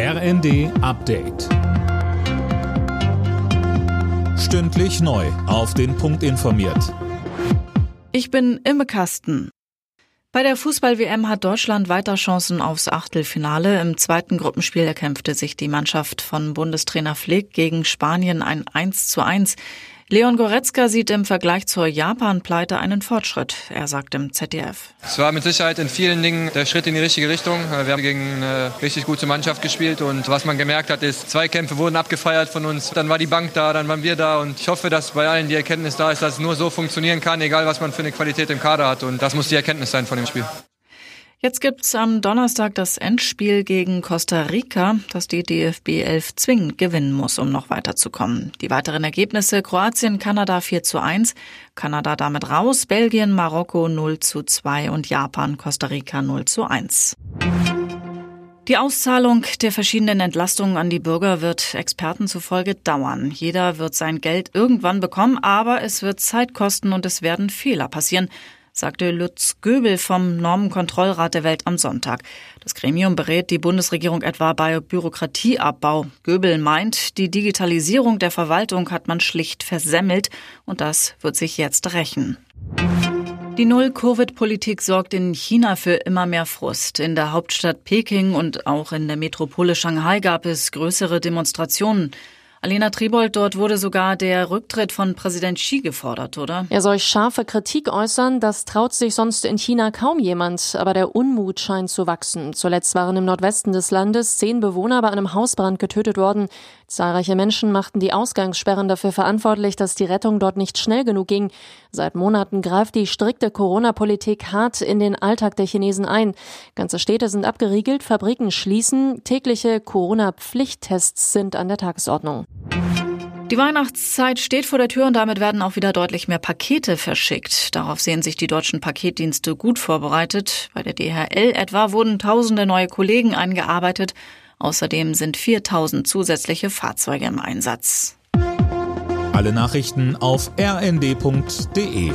RND Update. Stündlich neu. Auf den Punkt informiert. Ich bin Imme Kasten. Bei der Fußball-WM hat Deutschland weiter Chancen aufs Achtelfinale. Im zweiten Gruppenspiel erkämpfte sich die Mannschaft von Bundestrainer Flick gegen Spanien ein 1 zu 1. Leon Goretzka sieht im Vergleich zur Japan-Pleite einen Fortschritt. Er sagt im ZDF. Es war mit Sicherheit in vielen Dingen der Schritt in die richtige Richtung. Wir haben gegen eine richtig gute Mannschaft gespielt und was man gemerkt hat, ist, zwei Kämpfe wurden abgefeiert von uns. Dann war die Bank da, dann waren wir da und ich hoffe, dass bei allen die Erkenntnis da ist, dass es nur so funktionieren kann, egal was man für eine Qualität im Kader hat und das muss die Erkenntnis sein von dem Spiel. Jetzt gibt's am Donnerstag das Endspiel gegen Costa Rica, das die DFB 11 zwingend gewinnen muss, um noch weiterzukommen. Die weiteren Ergebnisse Kroatien, Kanada 4 zu 1, Kanada damit raus, Belgien, Marokko 0 zu 2 und Japan, Costa Rica 0 zu 1. Die Auszahlung der verschiedenen Entlastungen an die Bürger wird Experten zufolge dauern. Jeder wird sein Geld irgendwann bekommen, aber es wird Zeit kosten und es werden Fehler passieren sagte Lutz Göbel vom Normenkontrollrat der Welt am Sonntag. Das Gremium berät die Bundesregierung etwa bei Bürokratieabbau. Göbel meint, die Digitalisierung der Verwaltung hat man schlicht versemmelt und das wird sich jetzt rächen. Die Null-Covid-Politik sorgt in China für immer mehr Frust. In der Hauptstadt Peking und auch in der Metropole Shanghai gab es größere Demonstrationen. Alena Tribold, dort wurde sogar der Rücktritt von Präsident Xi gefordert, oder? Er soll scharfe Kritik äußern, das traut sich sonst in China kaum jemand, aber der Unmut scheint zu wachsen. Zuletzt waren im Nordwesten des Landes zehn Bewohner bei einem Hausbrand getötet worden. Zahlreiche Menschen machten die Ausgangssperren dafür verantwortlich, dass die Rettung dort nicht schnell genug ging. Seit Monaten greift die strikte Corona-Politik hart in den Alltag der Chinesen ein. Ganze Städte sind abgeriegelt, Fabriken schließen, tägliche Corona-Pflichttests sind an der Tagesordnung. Die Weihnachtszeit steht vor der Tür und damit werden auch wieder deutlich mehr Pakete verschickt. Darauf sehen sich die deutschen Paketdienste gut vorbereitet. Bei der DHL etwa wurden tausende neue Kollegen eingearbeitet. Außerdem sind 4000 zusätzliche Fahrzeuge im Einsatz. Alle Nachrichten auf rnd.de